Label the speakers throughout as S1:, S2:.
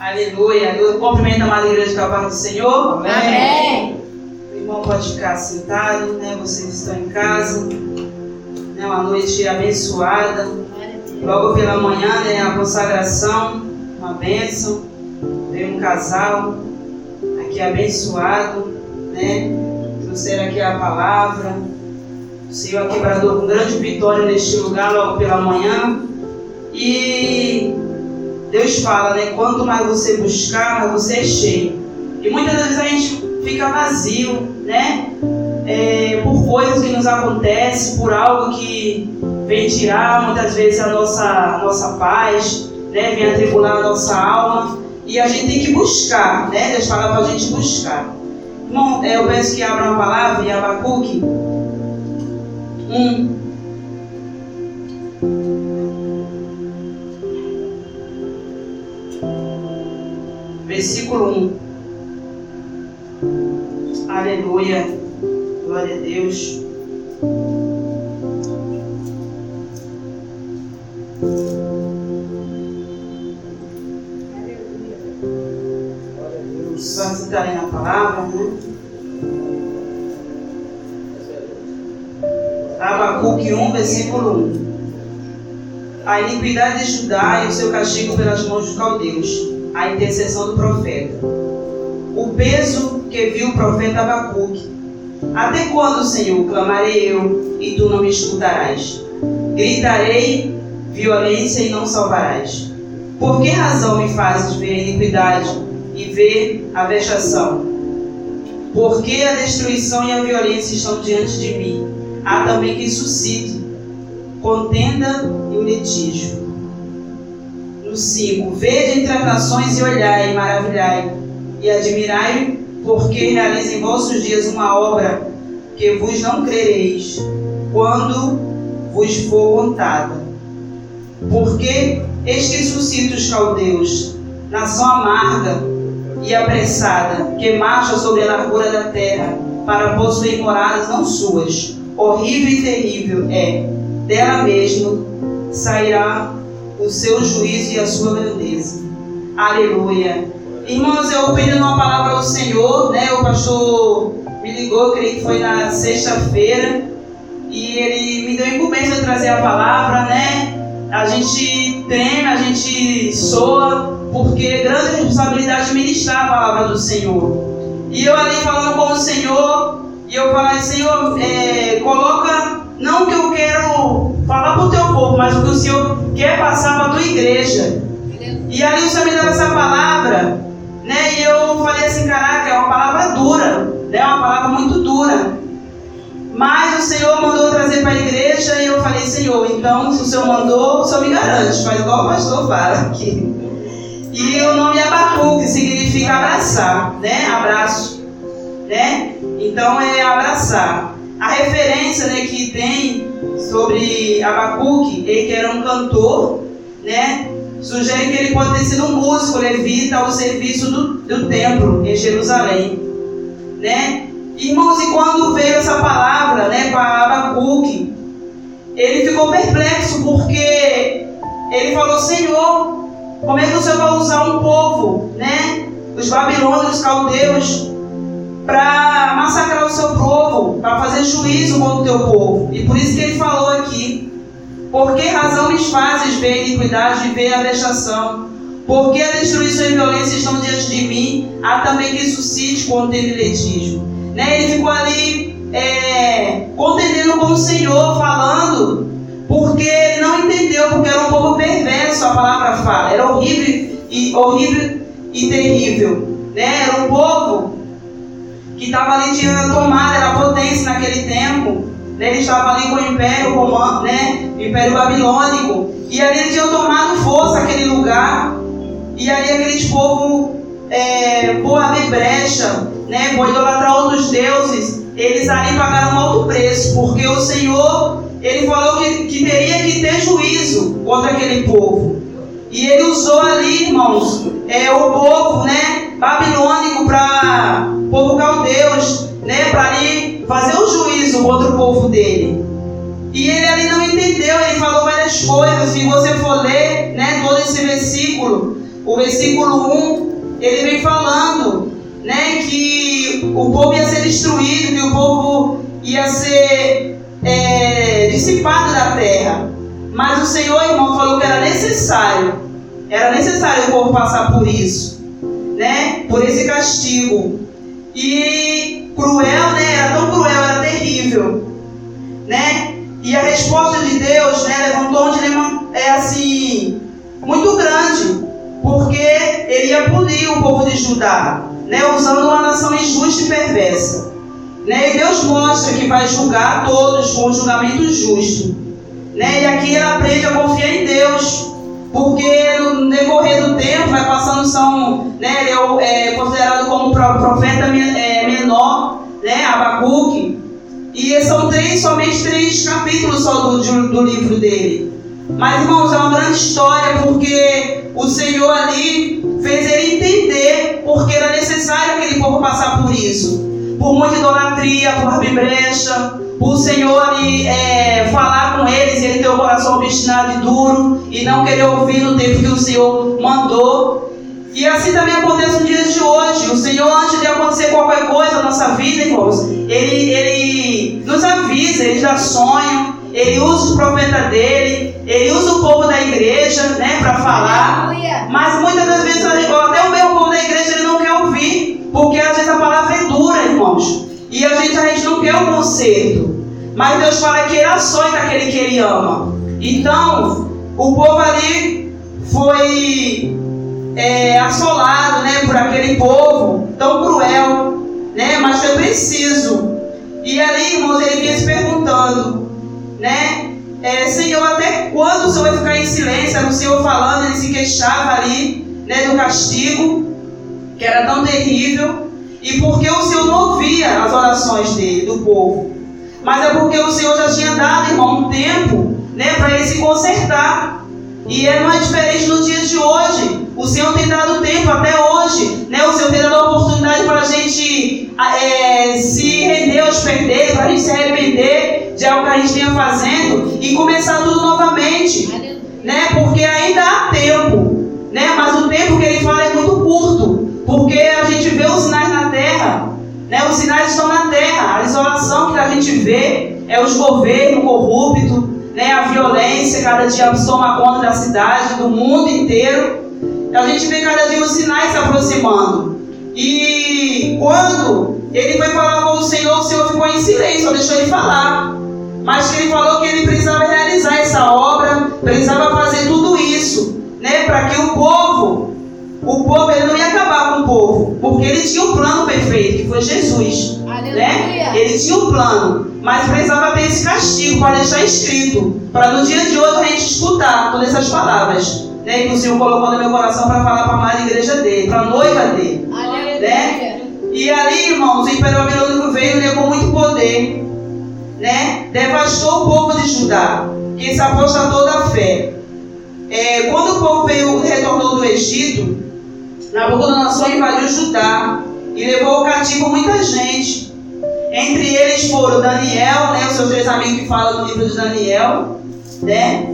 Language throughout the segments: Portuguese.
S1: Aleluia. Eu cumprimento a amada igreja da paz do Senhor.
S2: Amém.
S1: O irmão pode ficar sentado, né? Vocês estão em casa. Né? Uma noite abençoada. Logo pela manhã, né? A consagração, uma bênção. Veio um casal aqui abençoado, né? Trouxeram aqui a palavra. O Senhor é quebrador com grande vitória neste lugar, logo pela manhã. E Deus fala, né? Quanto mais você buscar, mais você é cheio. E muitas vezes a gente fica vazio, né? É, por coisas que nos acontecem, por algo que vem tirar muitas vezes a nossa, a nossa paz, né? Vem atribular a nossa alma. E a gente tem que buscar, né? Deus fala para a gente buscar. Irmão, é, eu peço que abra uma palavra em Abacuque 1. Versículo 1. Aleluia. Glória a Deus. Só citarem na palavra, né? Abacuque 1, versículo 1. A iniquidade de Judá e o seu castigo pelas mãos dos caldeus a intercessão do profeta. O peso que viu o profeta Abacuque. Até quando, Senhor, clamarei eu e tu não me escutarás? Gritarei violência e não salvarás. Por que razão me fazes ver a iniquidade e ver a vexação? Porque a destruição e a violência estão diante de mim. Há também que suscite contenda e o litígio. No 5. Vede entre as nações e olhai, e maravilhai, e admirai, porque realiza em vossos dias uma obra que vos não crereis, quando vos for contada. Porque eis que suscita os caldeus, nação amarga e apressada, que marcha sobre a largura da terra, para possuir moradas não suas. Horrível e terrível é, dela mesmo sairá o seu juízo e a sua grandeza. Aleluia. Irmãos, eu pedi uma palavra ao Senhor, né? O pastor me ligou, creio que foi na sexta-feira, e ele me deu incumbência de trazer a palavra, né? A gente teme, a gente soa, porque é grande responsabilidade ministrar a palavra do Senhor. E eu ali falando com o Senhor, e eu falei, Senhor, é, coloca não que eu quero Senhor quer passar para a tua igreja. E ali o Senhor me deu essa palavra, né? E eu falei assim, caraca, é uma palavra dura, né? É uma palavra muito dura. Mas o Senhor mandou trazer para a igreja e eu falei, Senhor, então se o Senhor mandou, o Senhor me garante, faz igual o pastor fala aqui. E o nome é Abacu, que significa abraçar, né? Abraço, né? Então é abraçar. A referência né, que tem sobre Abacuque, ele que era um cantor, né, sugere que ele pode ter sido um músico levita ao serviço do, do templo em Jerusalém. Né? Irmãos, e quando veio essa palavra né, para Abacuque, ele ficou perplexo porque ele falou, Senhor, como é que o Senhor vai usar um povo, né? Os babilônios, os caldeus, para massacrar o seu povo, para fazer juízo contra o teu povo. E por isso que ele falou aqui: Por que razão me fazes ver a iniquidade e ver a vexação? Porque a destruição e violência estão diante de mim, há também que suscite contenda e litígio. Né? Ele ficou ali é, contendendo com o Senhor, falando, porque ele não entendeu, porque era um povo perverso, a palavra fala, era horrível e, horrível e terrível. Né? Era um povo que estava ali, tinha tomado, era potência naquele tempo. Né? Ele estava ali com o Império Romano, né? Império Babilônico. E ali eles tinham tomado força aquele lugar. E ali aqueles povos, é, por abrir brecha, né? por idolatrar outros deuses, eles ali pagaram um alto preço, porque o Senhor, ele falou que, que teria que ter juízo contra aquele povo. E ele usou ali, irmãos, é, o povo, né, babilônico para povo caldeus, né, para ali fazer o juízo contra o povo dele. E ele ali não entendeu, ele falou várias coisas. Se você for ler, né, todo esse versículo, o versículo 1, ele vem falando né, que o povo ia ser destruído, que o povo ia ser é, dissipado da terra. Mas o Senhor, irmão, falou que era necessário, era necessário o povo passar por isso, né, por esse castigo. E cruel, né, era tão cruel, era terrível, né, e a resposta de Deus, né, levantou um dilema, é assim, muito grande, porque ele ia punir o povo de Judá, né, usando uma nação injusta e perversa. Né, e Deus mostra que vai julgar todos com um julgamento justo. Né, e aqui ele aprende a confiar em Deus, porque no decorrer do tempo vai passando, são, né, ele é, é considerado como profeta é, menor, né, Abacuque, e são três, somente três capítulos só do, do livro dele. Mas, irmãos, é uma grande história porque o Senhor ali fez ele entender porque era necessário aquele povo passar por isso. Por muita idolatria, por brecha, o Senhor é, falar com eles e ele ter o coração obstinado e duro e não querer ouvir no tempo que o Senhor mandou. E assim também acontece nos dias de hoje. O Senhor, antes de acontecer qualquer coisa na nossa vida, irmãos, Ele, ele nos avisa, Ele dá sonho, Ele usa os profetas dele, Ele usa o povo da igreja, né, para falar. Mas muitas das vezes, até o mesmo povo da igreja, ele não quer ouvir, porque às vezes a palavra é dura, irmãos. E a gente, a gente não quer o conserto. Mas Deus fala que Ele açoita aquele que Ele ama. Então, o povo ali foi é, assolado né, por aquele povo tão cruel, né, mas foi preciso. E ali, irmãos, ele vinha se perguntando, né, é, Senhor, até quando o Senhor vai ficar em silêncio? Era o Senhor falando, ele se queixava ali né, do castigo, que era tão terrível, e porque o Senhor não ouvia as orações dele, do povo. Mas é porque o Senhor já tinha dado, irmão, um tempo né, para ele se consertar. E é, não é diferente no dia de hoje. O Senhor tem dado tempo até hoje. Né? O Senhor tem dado a oportunidade para a gente é, se render aos perder, para a gente se arrepender de algo que a gente vinha fazendo e começar tudo novamente. Né? Porque ainda há tempo. Né? Mas o tempo que ele fala é muito curto. Porque a gente vê os sinais na terra. Né? Os sinais estão na terra. A isolação que a gente vê é os governos corruptos, né? a violência cada dia toma conta da cidade, do mundo inteiro. A gente vê cada dia os sinais se aproximando. E quando ele foi falar com o Senhor, o Senhor ficou em silêncio, só deixou ele falar. Mas ele falou que ele precisava realizar essa obra, precisava fazer tudo isso, né? Para que o povo, o povo, ele não ia acabar com o povo, porque ele tinha um plano perfeito, que foi Jesus. Né? Ele tinha um plano, mas precisava ter esse castigo para deixar escrito, para no dia de hoje a gente escutar todas essas palavras né, que o Senhor colocou no meu coração para falar para a amada igreja dele, para a noiva dele. Né? E ali, irmãos, o Império Babilônico veio né, com muito poder, né? devastou o povo de Judá, que se apostatou da fé. É, quando o povo veio, retornou do Egito, Nabucodonosor invadiu Judá e levou cativo muita gente. Entre eles foram Daniel, né, os seus três amigos que falam no livro de Daniel, né?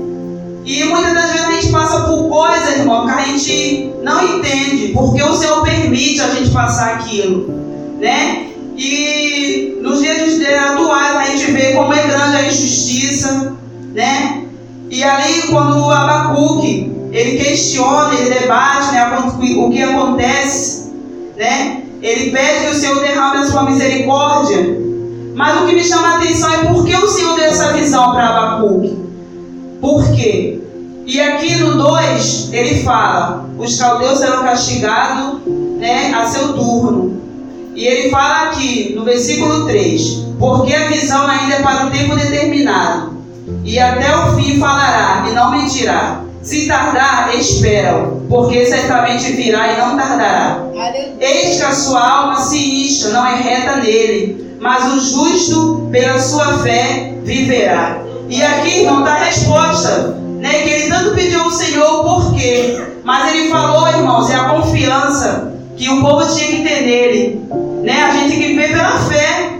S1: E muitas das vezes a gente passa por coisas, irmão, que a gente não entende, porque o Senhor permite a gente passar aquilo, né? E nos dias atuais a gente vê como é grande a injustiça, né? E ali quando o Abacuque, ele questiona, ele debate né, o que acontece, né? Ele pede que o Senhor derrame a sua misericórdia. Mas o que me chama a atenção é por que o Senhor deu essa visão para Abacuque. Por quê? E aqui no 2 ele fala: os caldeus serão castigados né, a seu turno. E ele fala aqui no versículo 3: porque a visão ainda é para um tempo determinado, e até o fim falará e não mentirá. Se tardar, espera-o, porque certamente virá e não tardará. Eis que a sua alma se incha, não é reta nele, mas o justo, pela sua fé, viverá. E aqui, irmão, está a resposta. Né, que ele tanto pediu ao Senhor o porquê. Mas ele falou, irmãos, é a confiança que o povo tinha que ter nele. Né? A gente tem que viver pela fé.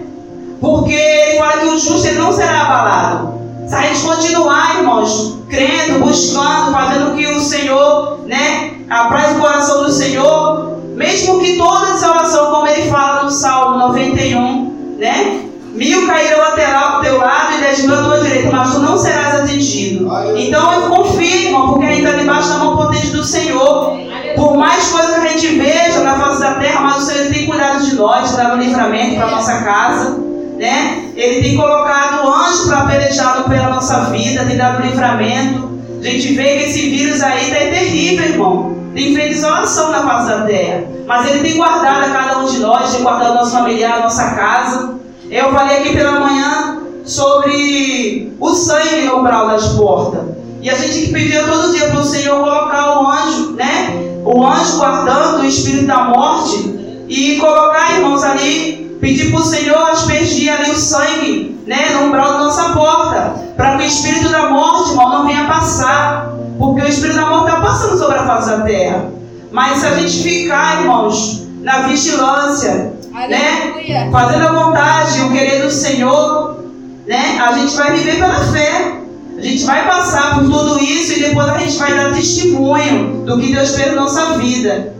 S1: Porque ele fala que o justo ele não será abalado. Se a gente continuar, irmãos, crendo, buscando, fazendo o que o Senhor né, Apraz o coração do Senhor, mesmo que toda salvação, como ele fala no Salmo 91, né? Mil cairão ao teu lado e dez mil à tua direita, mas tu não serás atingido. Então eu confio, irmão, porque a gente está debaixo da mão potente do Senhor. Por mais coisas que a gente veja na face da terra, mas o Senhor tem cuidado de nós, dado livramento para nossa casa. Né? Ele tem colocado anjos para pelejar pela nossa vida, tem dado livramento. A gente vê que esse vírus aí está terrível, irmão. Tem feito isolação na face da terra. Mas ele tem guardado a cada um de nós, tem guardado nosso familiar, nossa casa. Eu falei aqui pela manhã sobre o sangue no umbral das portas. E a gente pedia todo dia para o Senhor colocar o anjo, né? O anjo guardando o espírito da morte e colocar, irmãos, ali, pedir para o Senhor aspergir ali o sangue, né? No umbral da nossa porta, para que o espírito da morte, irmão, não venha passar. Porque o espírito da morte está passando sobre a face da terra. Mas se a gente ficar, irmãos, na vigilância, né? Fazendo a vontade e o querer do Senhor, né? A gente vai viver pela fé. A gente vai passar por tudo isso e depois a gente vai dar testemunho do que Deus fez na nossa vida.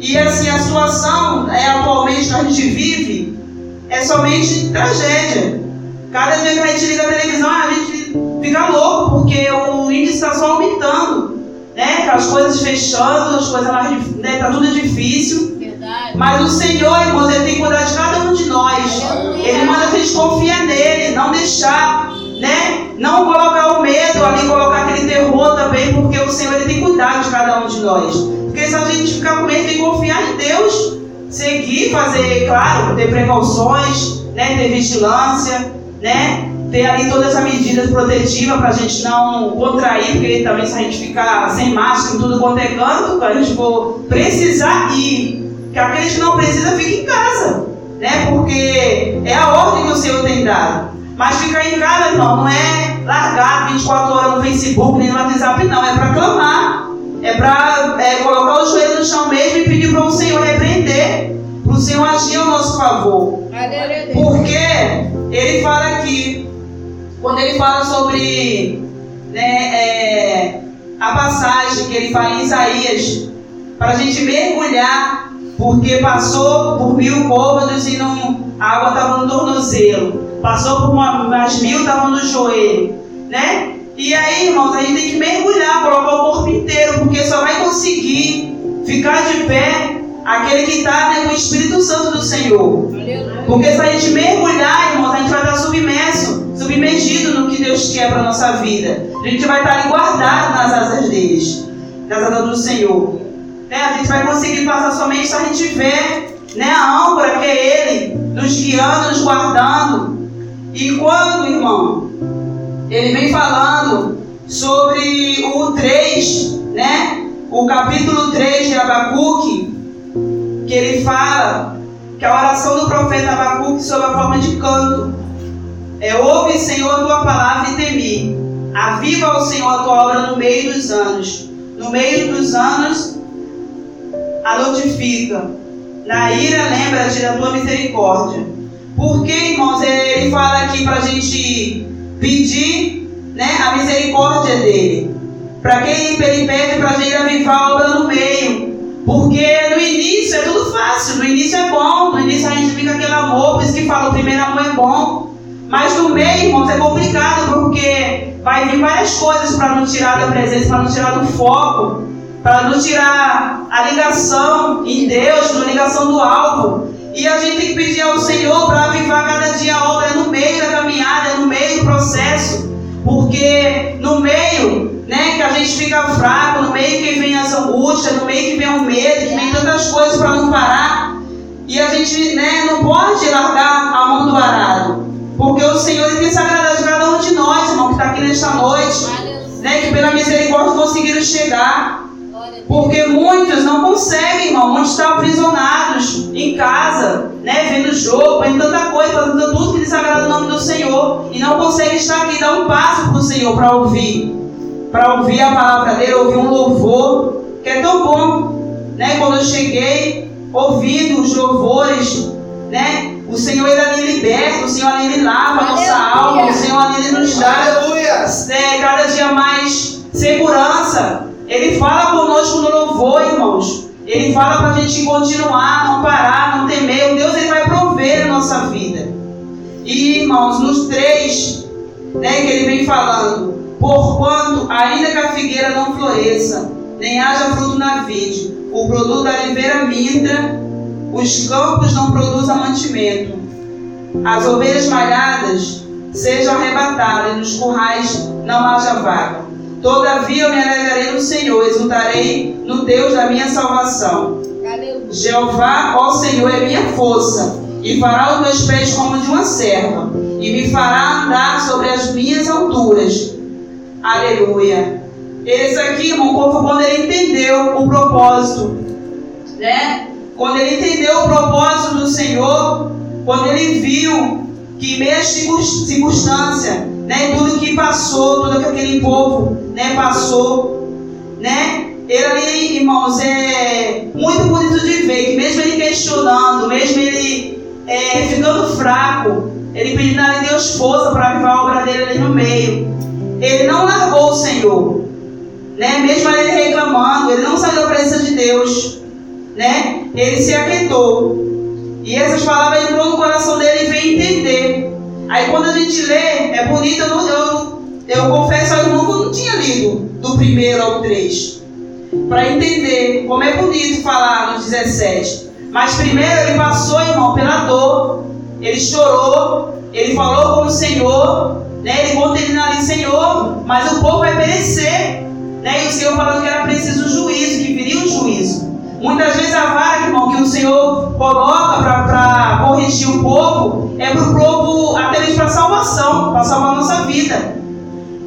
S1: E assim, a situação é, atualmente que a gente vive é somente tragédia. Cada dia que a gente liga a televisão, a gente fica louco, porque o índice está só aumentando. Né? As coisas fechando, as coisas mais. Né? Tá tudo difícil. Mas o Senhor, irmãos, Ele tem que cuidar de cada um de nós. Ele manda a gente confiar nele, não deixar, né? Não colocar o medo ali, colocar aquele terror também, porque o Senhor ele tem que cuidar de cada um de nós. Porque se a gente ficar com medo, tem que confiar em Deus. Seguir, fazer, claro, ter precauções, né? ter vigilância, né? ter ali todas as medidas protetivas para a gente não contrair, porque também se a gente ficar sem máscara em tudo quanto é canto, a gente for precisar ir que aqueles que não precisam fiquem em casa, né? Porque é a ordem que o Senhor tem dado. Mas ficar em casa, irmão, não é largar 24 horas no Facebook nem no WhatsApp, não. É para clamar. É para é, colocar o joelho no chão mesmo e pedir para o Senhor repreender. Para o Senhor agir ao nosso favor. Porque ele fala aqui, quando ele fala sobre né, é, a passagem que ele fala em Isaías, para a gente mergulhar porque passou por mil côvados e não, a água estava no tornozelo. Passou por uma, umas mil, estava no joelho. Né? E aí, irmãos, a gente tem que mergulhar, colocar o corpo inteiro, porque só vai conseguir ficar de pé aquele que está né, com o Espírito Santo do Senhor. Porque se a gente mergulhar, irmãos, a gente vai estar submerso, submergido no que Deus quer para a nossa vida. A gente vai estar ali guardado nas asas deles, nas asas do Senhor. Né? A gente vai conseguir passar somente se a gente ver né, a âncora que é Ele, nos guiando, nos guardando. E quando, irmão, ele vem falando sobre o 3, né? O capítulo 3 de Abacuque, que ele fala que a oração do profeta Abacuque sob a forma de canto é ouve, Senhor, a tua palavra e temi. Aviva ao Senhor a tua obra no meio dos anos. No meio dos anos a notifica. Na ira, lembra-te da tua misericórdia. Porque, irmãos, ele fala aqui para a gente pedir né, a misericórdia dele. Para quem ele pede para a gente avivar a obra no meio. Porque no início é tudo fácil, no início é bom, no início a gente fica aquele amor, por isso que fala o primeiro amor é bom. Mas no meio, irmãos, é complicado porque vai vir várias coisas para nos tirar da presença, para nos tirar do foco para nos tirar a ligação em Deus, a ligação do alvo. E a gente tem que pedir ao Senhor para avivar cada dia a obra no meio da caminhada, no meio do processo. Porque no meio, né, que a gente fica fraco, no meio que vem as angústias, no meio que vem o medo, que vem tantas coisas para não parar. E a gente né, não pode largar a mão do arado. Porque o Senhor tem se agradado de cada um de nós, irmão, que está aqui nesta noite. Né, que pela misericórdia conseguiram chegar. Porque muitos não conseguem, irmão. Muitos estão aprisionados em casa, né? Vendo jogo, vendo tanta coisa, fazendo tudo que desagrada o nome do Senhor. E não conseguem estar aqui, dar um passo para o Senhor para ouvir. Para ouvir a palavra dele, ouvir um louvor, que é tão bom. Né? Quando eu cheguei, ouvindo os louvores, né? O Senhor ele ali liberta, o Senhor ali ele lava a nossa alma, o Senhor ali ele nos dá é, cada dia mais segurança Ele fala conosco no louvor, irmãos. Ele fala para a gente continuar, não parar, não temer. O Deus ele vai prover a nossa vida. E, irmãos, nos três, né, que ele vem falando, porquanto, ainda que a figueira não floresça, nem haja fruto na vide, o produto da oliveira minta, os campos não produzam mantimento, as ovelhas malhadas sejam arrebatadas, e nos currais não haja vaga. Todavia eu me alegrarei no Senhor, exultarei no Deus da minha salvação. Jeová, ó Senhor, é minha força, e fará os meus pés como de uma serva, e me fará andar sobre as minhas alturas. Aleluia. Esse aqui, irmão, quando ele entendeu o propósito, né? Quando ele entendeu o propósito do Senhor, quando ele viu que meia circunstância, né, tudo que passou, tudo que aquele povo, né, passou, né, ele ali, irmãos, é muito bonito de ver que mesmo ele questionando, mesmo ele é, ficando fraco, ele pedindo a Deus força para avivar a obra dele ali no meio. Ele não largou o Senhor, né? Mesmo ele reclamando, ele não saiu da presença de Deus, né? Ele se aquietou. E essas palavras entrou no coração dele e veio entender. Aí quando a gente lê, é bonito, eu, eu, eu confesso ao irmão que eu não tinha lido do primeiro ao 3. Para entender como é bonito falar no 17. Mas primeiro ele passou, irmão, pela dor. Ele chorou, ele falou com o Senhor, né? Ele conta ali, Senhor, mas o povo vai perecer. Né? E o Senhor falando que era preciso juízo, que viria o juízo. Muitas vezes a vara, irmão, que o Senhor coloca para corrigir o povo é para o povo, até mesmo para salvação, para salvar a nossa vida.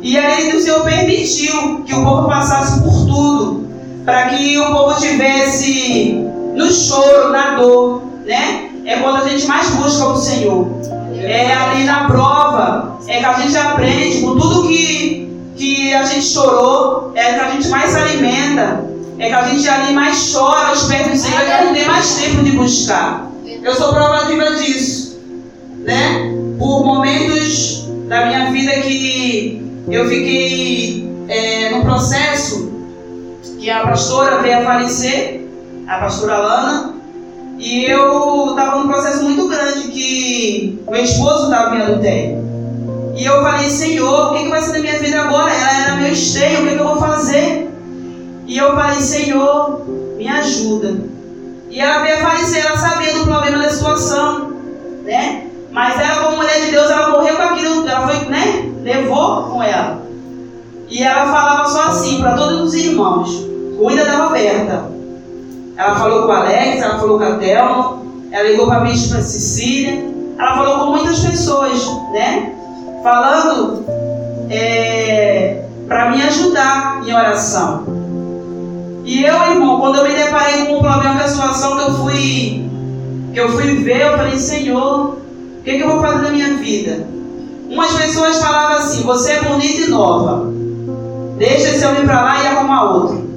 S1: E aí o Senhor permitiu que o povo passasse por tudo, para que o povo tivesse no choro, na dor, né? É quando a gente mais busca o Senhor. É ali na prova, é que a gente aprende com tudo que, que a gente chorou, é que a gente mais se alimenta é que a gente ali mais chora aos pés do Senhor e não tem mais tempo de buscar. Eu sou prova viva disso, né? Por momentos da minha vida que eu fiquei é, no processo que a pastora veio a falecer, a pastora Lana, e eu estava num processo muito grande que meu esposo estava em adultério. E eu falei, Senhor, o que, que vai ser da minha vida agora? Ela era meu esteio, o que, que eu vou fazer? E eu falei, Senhor, me ajuda. E ela veio a falecer, ela sabia do problema da situação, né? Mas ela, como mulher de Deus, ela morreu com aquilo, ela foi, né? Levou com ela. E ela falava só assim para todos os irmãos, cuida da Roberta. Ela falou com o Alex, ela falou com a Thelma, ela ligou para a minha Cecília, ela falou com muitas pessoas, né? Falando é, para me ajudar em oração. E eu, irmão, quando eu me deparei com um problema, com a situação que eu fui, que eu fui ver, eu falei, Senhor, o que, que eu vou fazer na minha vida? Umas pessoas falavam assim, você é bonita e nova. Deixa esse homem para lá e arruma outro.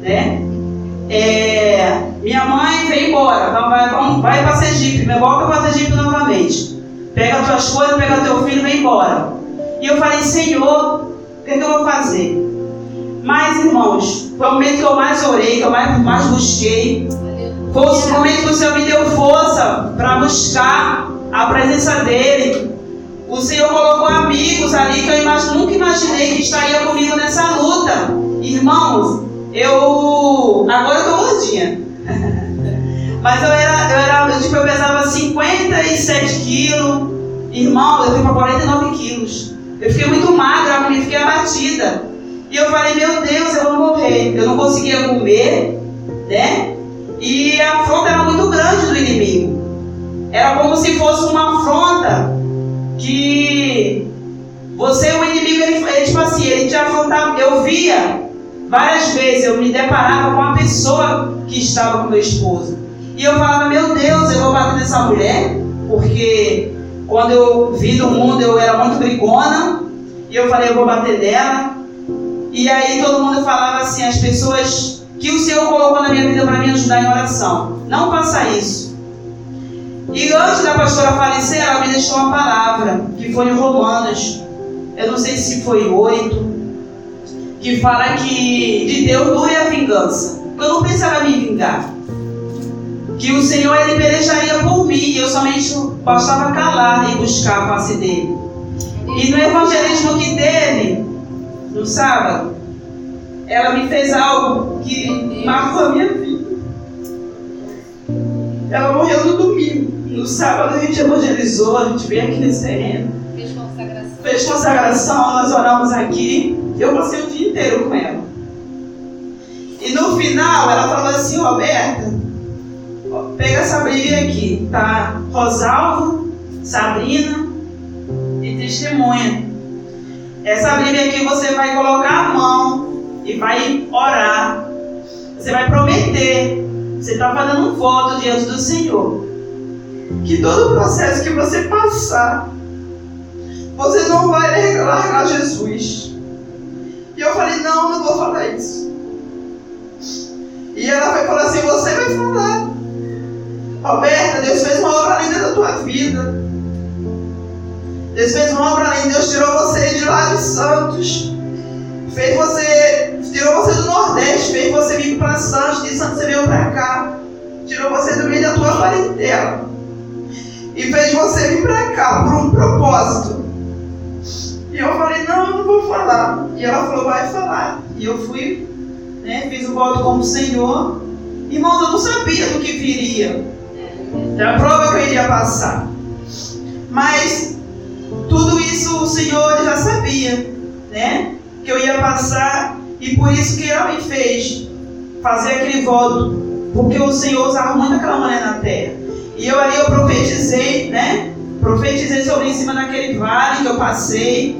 S1: Né? É, minha mãe veio embora, vai, vai, vai para Sergipe, volta para Sergipe novamente. Pega as tuas coisas, pega teu filho e vem embora. E eu falei, Senhor, o que, que eu vou fazer? Mas, irmãos, foi o momento que eu mais orei, que eu mais, mais busquei. Foi o momento que o Senhor me deu força para buscar a presença dEle. O Senhor colocou amigos ali que eu imagine, nunca imaginei que estaria comigo nessa luta. Irmãos, eu. Agora eu tô gordinha. Mas eu era, eu era, tipo, eu pesava 57 quilos. Irmão, eu fui para 49 quilos. Eu fiquei muito magra, eu fiquei abatida. E eu falei, meu Deus, eu vou morrer. Eu não conseguia comer, né? E a afronta era muito grande do inimigo. Era como se fosse uma afronta que você, o inimigo, ele, ele tipo assim, ele te afrontava. Eu via várias vezes, eu me deparava com uma pessoa que estava com meu esposo. E eu falava, meu Deus, eu vou bater nessa mulher, porque quando eu vi no mundo eu era muito brigona. E eu falei, eu vou bater nela. E aí todo mundo falava assim, as pessoas que o Senhor colocou na minha vida para me ajudar em oração. Não faça isso. E antes da pastora falecer, ela me deixou uma palavra, que foi em Romanos. Eu não sei se foi oito, que fala que de Deus dure a vingança. Eu não pensava me vingar. Que o Senhor ele pelejaria por mim e eu somente bastava calar e buscar a face dele. E no evangelismo que teve, no sábado, ela me fez algo que marcou a minha vida. Ela morreu no domingo. No sábado a gente evangelizou, a gente veio aqui nesse terreno. Fez consagração. Fez consagração, nós oramos aqui. Eu passei o dia inteiro com ela. E no final ela falou assim, Roberta, pega essa Bíblia aqui, tá? Rosalvo, Sabrina e testemunha. Essa Bíblia aqui você vai colocar a mão e vai orar. Você vai prometer. Você está fazendo um voto diante do Senhor. Que todo o processo que você passar, você não vai largar Jesus. E eu falei, não, não vou falar isso. E ela vai falar assim, você vai falar. Roberta, Deus fez uma obra linda da tua vida. Deus fez uma obra linda, Deus tirou você de lá de Santos. Fez você, tirou você do Nordeste, fez você vir para Santos, de Santos você veio para cá. Tirou você do meio da tua parentela. E fez você vir para cá por um propósito. E eu falei, não, eu não vou falar. E ela falou, vai falar. E eu fui, né, fiz o voto como Senhor. Irmãos, eu não sabia do que viria. Da prova que eu iria passar. Mas Senhor já sabia, né? Que eu ia passar e por isso que ela me fez fazer aquele voto, porque o Senhor usava muito aquela mulher na terra. E eu ali eu profetizei, né? Profetizei sobre em cima daquele vale que eu passei.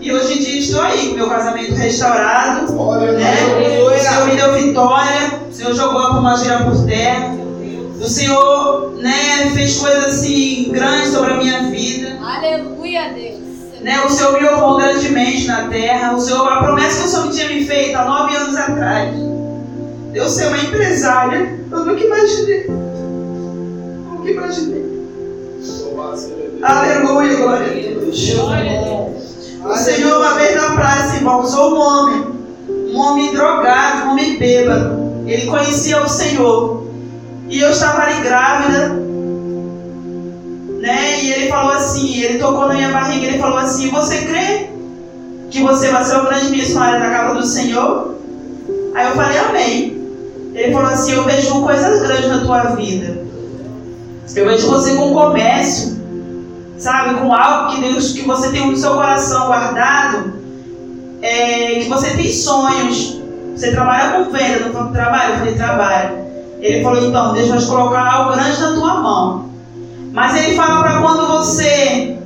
S1: E hoje em dia estou aí com meu casamento restaurado. Glória né? O Senhor me deu vitória. O Senhor jogou a pomagira por terra. O Senhor né, fez coisas assim grandes sobre a minha vida.
S2: Aleluia, Deus.
S1: Né, o Senhor me honrou grandemente na terra. O Senhor, a promessa que o Senhor tinha me feito há nove anos atrás. Eu ser uma empresária, eu nunca imaginei. Nunca imaginei. Aleluia, glória a Deus. O Senhor, uma vez na praça, irmão, usou um homem, um homem drogado, um homem bêbado. Ele conhecia o Senhor. E eu estava ali grávida, né? E ele falou assim, ele tocou na minha barriga, ele falou assim, você crê que você vai ser o grande missionário da casa do Senhor? Aí eu falei, amém. Ele falou assim, eu vejo coisas grandes na tua vida. Eu vejo você com comércio, sabe, com algo que Deus, que você tem no seu coração guardado, é, que você tem sonhos. Você trabalha com venda, não trabalha? Eu falei, trabalho. Ele falou, então, Deus vai colocar algo grande na tua mão. Mas ele fala para quando você,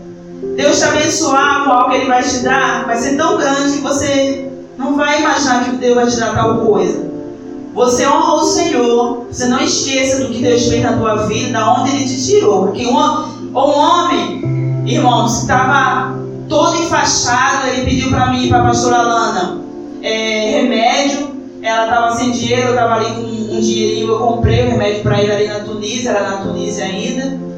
S1: Deus te abençoar com algo que ele vai te dar, vai ser tão grande que você não vai imaginar que Deus vai te dar tal coisa. Você honra o Senhor, você não esqueça do que Deus fez na tua vida, da onde Ele te tirou. Porque um, um homem, irmãos, estava todo enfaixado, ele pediu para mim, para a pastora Lana, é, remédio. Ela estava sem dinheiro, eu estava ali com um dinheirinho, eu comprei o remédio para ele ali na Tunísia, era na Tunísia ainda.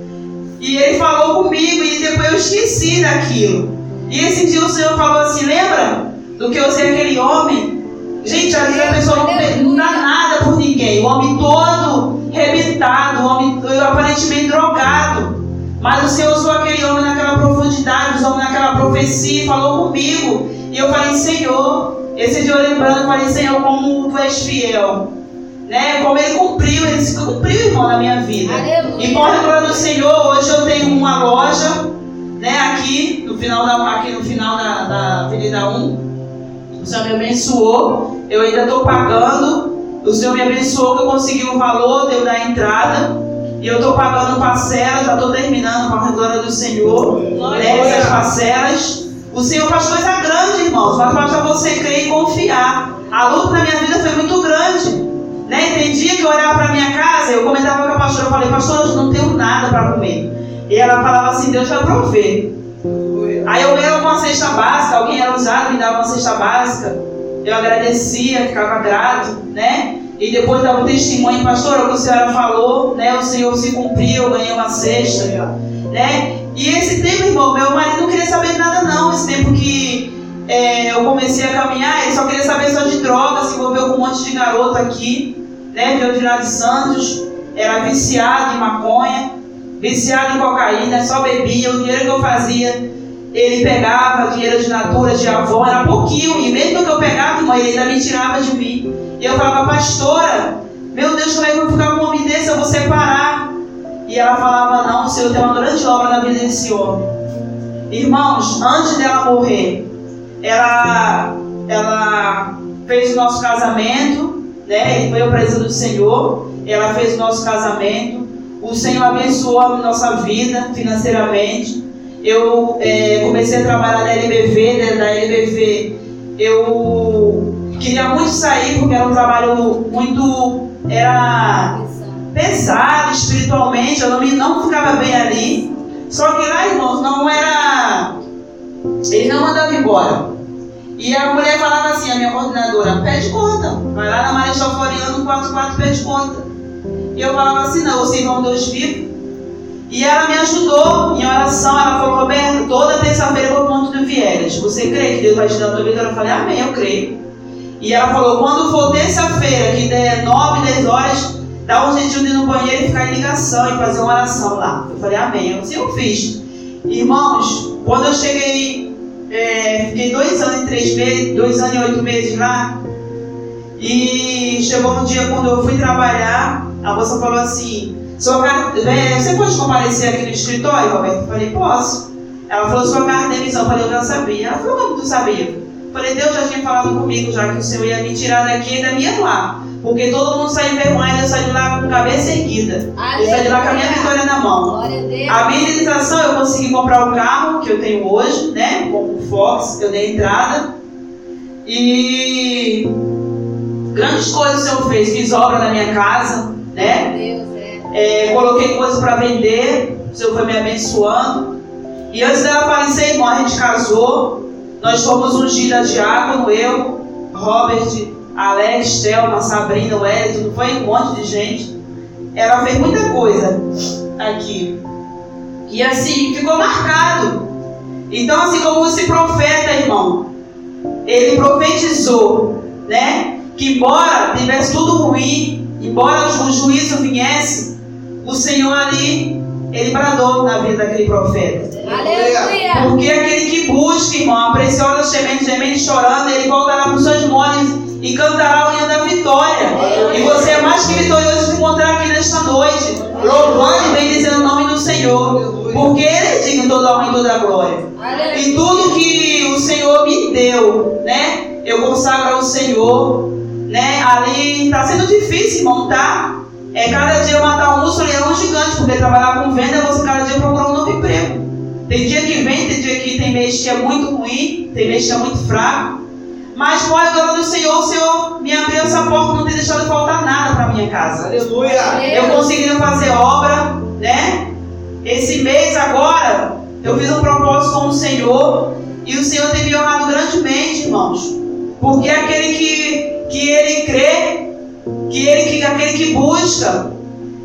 S1: E ele falou comigo e depois eu esqueci daquilo. E esse dia o Senhor falou assim: lembra do que eu sei aquele homem? Gente, ali a pessoa não, não dá nada por ninguém. O homem todo rebentado, o homem aparentemente drogado. Mas o Senhor usou aquele homem naquela profundidade, usou naquela profecia, falou comigo. E eu falei, Senhor, esse dia eu lembrando, eu falei, Senhor, como tu és fiel né? Como ele cumpriu, ele se cumpriu, irmão, na minha vida. Aleluia. E por glória do Senhor, hoje eu tenho uma loja, né? Aqui no final da, aqui no final da, da Avenida 1. O Senhor me abençoou. Eu ainda estou pagando. O Senhor me abençoou que eu consegui o valor, deu da entrada. E eu estou pagando parcelas, já estou terminando com a glória do Senhor. Né, essas parcelas. O Senhor faz coisa grande, irmãos. Mas basta você crer e confiar. A luta na minha vida foi muito grande. Né? Tem dia que eu olhava para minha casa, eu comentava com a pastora, eu falei, pastor, eu não tenho nada para comer. E ela falava assim, Deus vai prover. Aí eu ganhava uma cesta básica, alguém era usado, me dava uma cesta básica. Eu agradecia, ficava grato, né? E depois dava um testemunho, pastor, o que a senhora falou, né? O Senhor se cumpriu, eu ganhei uma cesta, né? E esse tempo, irmão, meu marido não queria saber de nada não. Esse tempo que é, eu comecei a caminhar, ele só queria saber só de droga, se envolveu com um monte de garoto aqui, né? Veio de Santos, era viciado em maconha, viciado em cocaína, só bebia, o dinheiro que eu fazia, ele pegava dinheiro de natura, de avó, era pouquinho, e mesmo que eu pegava, irmão, ele ainda me tirava de mim. E eu falava, pastora, meu Deus, como é que eu vou ficar com um homem desse? Eu vou separar. E ela falava, não, o Senhor tem uma grande obra na vida desse homem. Irmãos, antes dela morrer, ela, ela fez o nosso casamento, né? Ele foi a presença do Senhor, ela fez o nosso casamento. O Senhor abençoou a nossa vida financeiramente. Eu é, comecei a trabalhar na LBV, né? da LBV. Eu queria muito sair porque era um trabalho muito era pesado espiritualmente, eu não, me, não ficava bem ali. Só que lá, irmãos, não era. Ele não mandava embora. E a mulher falava assim, a minha coordenadora, pede conta. Vai lá na Marechal Floriano 44, pede conta. E eu falava assim, não, vocês vão Deus vivo. E ela me ajudou em oração. Ela falou, Roberto, toda terça-feira eu vou ponto do Viegas. Você crê que Deus vai te dar a tua vida? Eu falei, amém, eu creio. E ela falou, quando for terça-feira, que der 9, 10 horas, dá um jeitinho de ir no banheiro e ficar em ligação e fazer uma oração lá. Eu falei, amém. Eu, sim, eu fiz. Irmãos, quando eu cheguei, é, fiquei dois anos e três meses, dois anos e oito meses lá. E chegou um dia quando eu fui trabalhar, a moça falou assim, sua você pode comparecer aqui no escritório, Roberto? Eu falei, posso. Ela falou, sua carta de demissão. Eu falei, eu já sabia. Ela falou, como tu sabia? Falei, Deus já tinha falado comigo, já que o Senhor ia me tirar daqui e ainda me lá. Porque todo mundo sai envergonhado, eu saí de lá com cabeça erguida. Eu saí de lá com a minha vitória na mão. A, a minha indenização eu consegui comprar o carro que eu tenho hoje, né? Com Fox, eu dei entrada. E grandes coisas o Senhor fez. Fiz obra na minha casa, né? É. É, coloquei coisas para vender, o Senhor foi me abençoando. E antes dela falecer, irmão, a gente casou. Nós fomos ungidas diácono, eu, Robert, Alex, Thelma, Sabrina, Wellington, foi um monte de gente. Ela fez muita coisa aqui. E assim, ficou marcado. Então, assim como esse profeta, irmão, ele profetizou, né? Que embora tivesse tudo ruim, embora o juízo viesse, o Senhor ali ele bradou na vida daquele profeta. Aleluia. Porque aquele que busca, irmão, a preciosa semente, semente chorando, ele voltará para os seus moles e cantará o hino da vitória. E você é mais que vitorioso de encontrar aqui nesta noite, louvando e bendizendo o nome do Senhor. Porque Ele é digno toda a honra e toda a glória. E tudo que o Senhor me deu, né? Eu consagro ao Senhor. Né? Ali está sendo difícil, irmão, tá? É cada dia matar um urso é um gigante, porque trabalhar com venda você cada dia procurar um novo emprego. Tem dia que vem, tem dia que tem mês que é muito ruim, tem mês que é muito fraco. Mas com a glória do Senhor, o Senhor essa porta, não tem deixado faltar nada para minha casa. Aleluia! Eu consegui fazer obra, né? Esse mês agora, eu fiz um propósito com o Senhor e o Senhor tem me honrado grandemente, irmãos. Porque aquele que, que ele crê que ele que aquele que busca,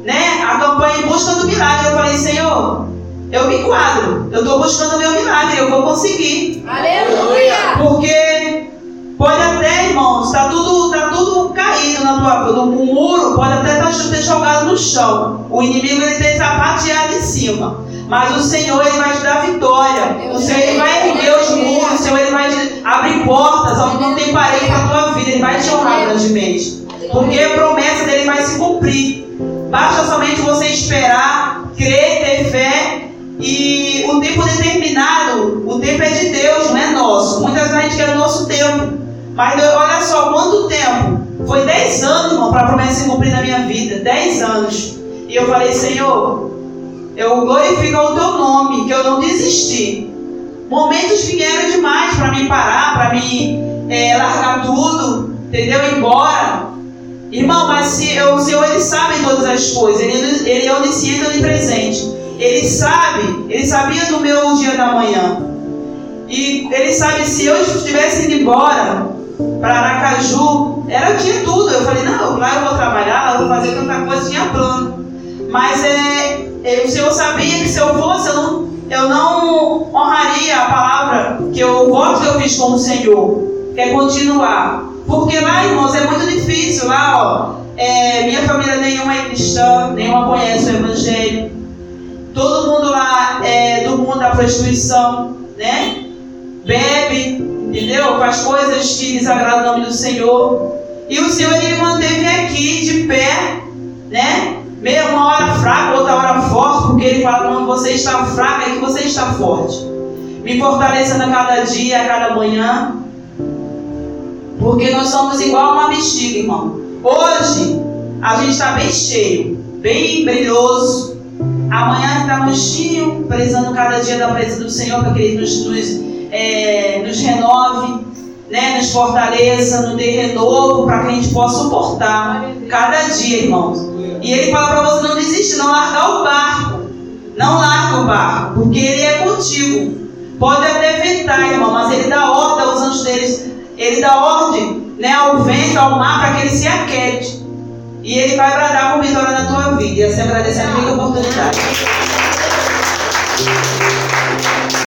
S1: né, a campanha em busca do milagre. Eu falei, Senhor, eu me enquadro, eu estou buscando o meu milagre, eu vou conseguir. Aleluia! Porque pode até, irmãos, está tudo, tá na tua vida. O muro pode até estar tá, jogado no chão. O inimigo ele tem sapateado em cima. Mas o Senhor ele vai te dar vitória. O Senhor ele vai erguer os muros. O Senhor ele vai abrir portas onde não tem parede para a tua vida. Ele vai te honrar grandemente. Porque a promessa dele vai se cumprir. Basta somente você esperar, crer, ter fé. E o tempo determinado, o tempo é de Deus, não é nosso. Muitas vezes a gente quer o nosso tempo. Mas olha só quanto tempo. Foi 10 anos, irmão, para a promessa se cumprir na minha vida. 10 anos. E eu falei, Senhor, eu glorifico o teu nome, que eu não desisti. Momentos vieram demais para me parar, para me é, largar tudo, entendeu? Embora. Irmão, mas se eu, o Senhor ele sabe todas as coisas, ele, ele é onisciente e onipresente. Ele sabe, ele sabia do meu dia da manhã. E ele sabe se eu estivesse indo embora para Aracaju, era tinha tudo. Eu falei, não, lá eu vou trabalhar, eu vou fazer tanta coisa, tinha plano. Mas é, é, Senhor sabia que se eu fosse, eu não, eu não honraria a palavra que eu, voto que eu fiz com o Senhor, que é continuar. Porque lá, irmãos, é muito difícil. Lá, ó, é, minha família nenhuma é cristã, nenhuma conhece o Evangelho. Todo mundo lá é do mundo da prostituição, né? Bebe, entendeu? Faz coisas que desagradam o nome do Senhor. E o Senhor ele manteve aqui de pé, né? Meia uma hora fraca, outra hora forte, porque ele fala quando você está fraco é que você está forte. Me fortalecendo a cada dia, a cada manhã. Porque nós somos igual uma bexiga, irmão. Hoje a gente está bem cheio, bem brilhoso. Amanhã está murchinho, precisando cada dia da presença do Senhor para que Ele nos, nos, é, nos renove, né, nos fortaleça, nos dê renovo para que a gente possa suportar cada dia, irmãos. E Ele fala para você não desistir, não largar o barco. Não larga o barco, porque Ele é contigo. Pode até ventar, irmão, mas Ele dá ordem aos anjos deles. Ele dá ordem né, ao vento, ao mar, para que ele se aquete. E ele vai bradar com vitória na tua vida. E assim agradecendo a minha oportunidade.